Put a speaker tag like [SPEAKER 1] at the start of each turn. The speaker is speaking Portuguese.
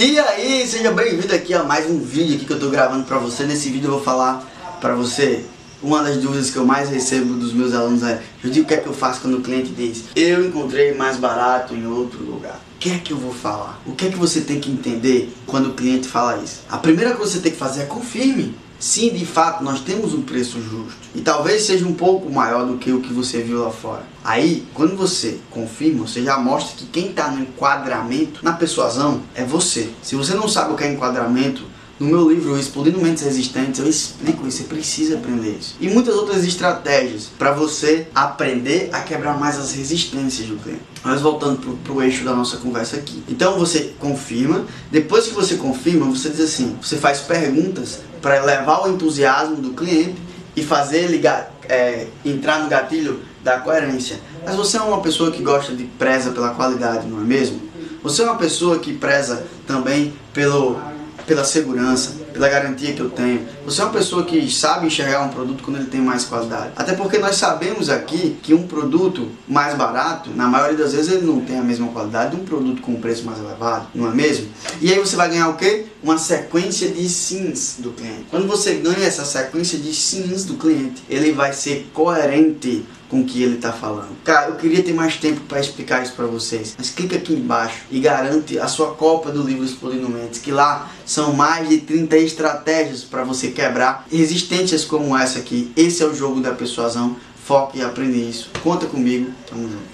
[SPEAKER 1] E aí, seja bem-vindo aqui a mais um vídeo que eu tô gravando pra você. Nesse vídeo eu vou falar pra você uma das dúvidas que eu mais recebo dos meus alunos é eu digo o que é que eu faço quando o cliente diz eu encontrei mais barato em outro lugar. O que é que eu vou falar? O que é que você tem que entender quando o cliente fala isso? A primeira coisa que você tem que fazer é confirme. Sim, de fato, nós temos um preço justo. E talvez seja um pouco maior do que o que você viu lá fora. Aí, quando você confirma, você já mostra que quem está no enquadramento, na persuasão, é você. Se você não sabe o que é enquadramento, no meu livro Explodindo Mentes Resistentes eu explico isso, você precisa aprender isso. E muitas outras estratégias para você aprender a quebrar mais as resistências do cliente. Mas voltando para o eixo da nossa conversa aqui. Então você confirma, depois que você confirma, você diz assim, você faz perguntas para elevar o entusiasmo do cliente e fazer ele é, entrar no gatilho da coerência. Mas você é uma pessoa que gosta de preza pela qualidade, não é mesmo? Você é uma pessoa que preza também pelo pela segurança, pela garantia que eu tenho. Você é uma pessoa que sabe enxergar um produto quando ele tem mais qualidade. Até porque nós sabemos aqui que um produto mais barato, na maioria das vezes, ele não tem a mesma qualidade de um produto com um preço mais elevado, não é mesmo? E aí você vai ganhar o quê? Uma sequência de sims do cliente. Quando você ganha essa sequência de sims do cliente, ele vai ser coerente com o que ele está falando. Cara, eu queria ter mais tempo para explicar isso para vocês, mas clica aqui embaixo e garante a sua cópia do livro Explodindo Mentes, que lá são mais de 30 estratégias para você quebrar resistências como essa aqui. Esse é o jogo da persuasão. Foque e aprenda isso. Conta comigo. Tamo junto.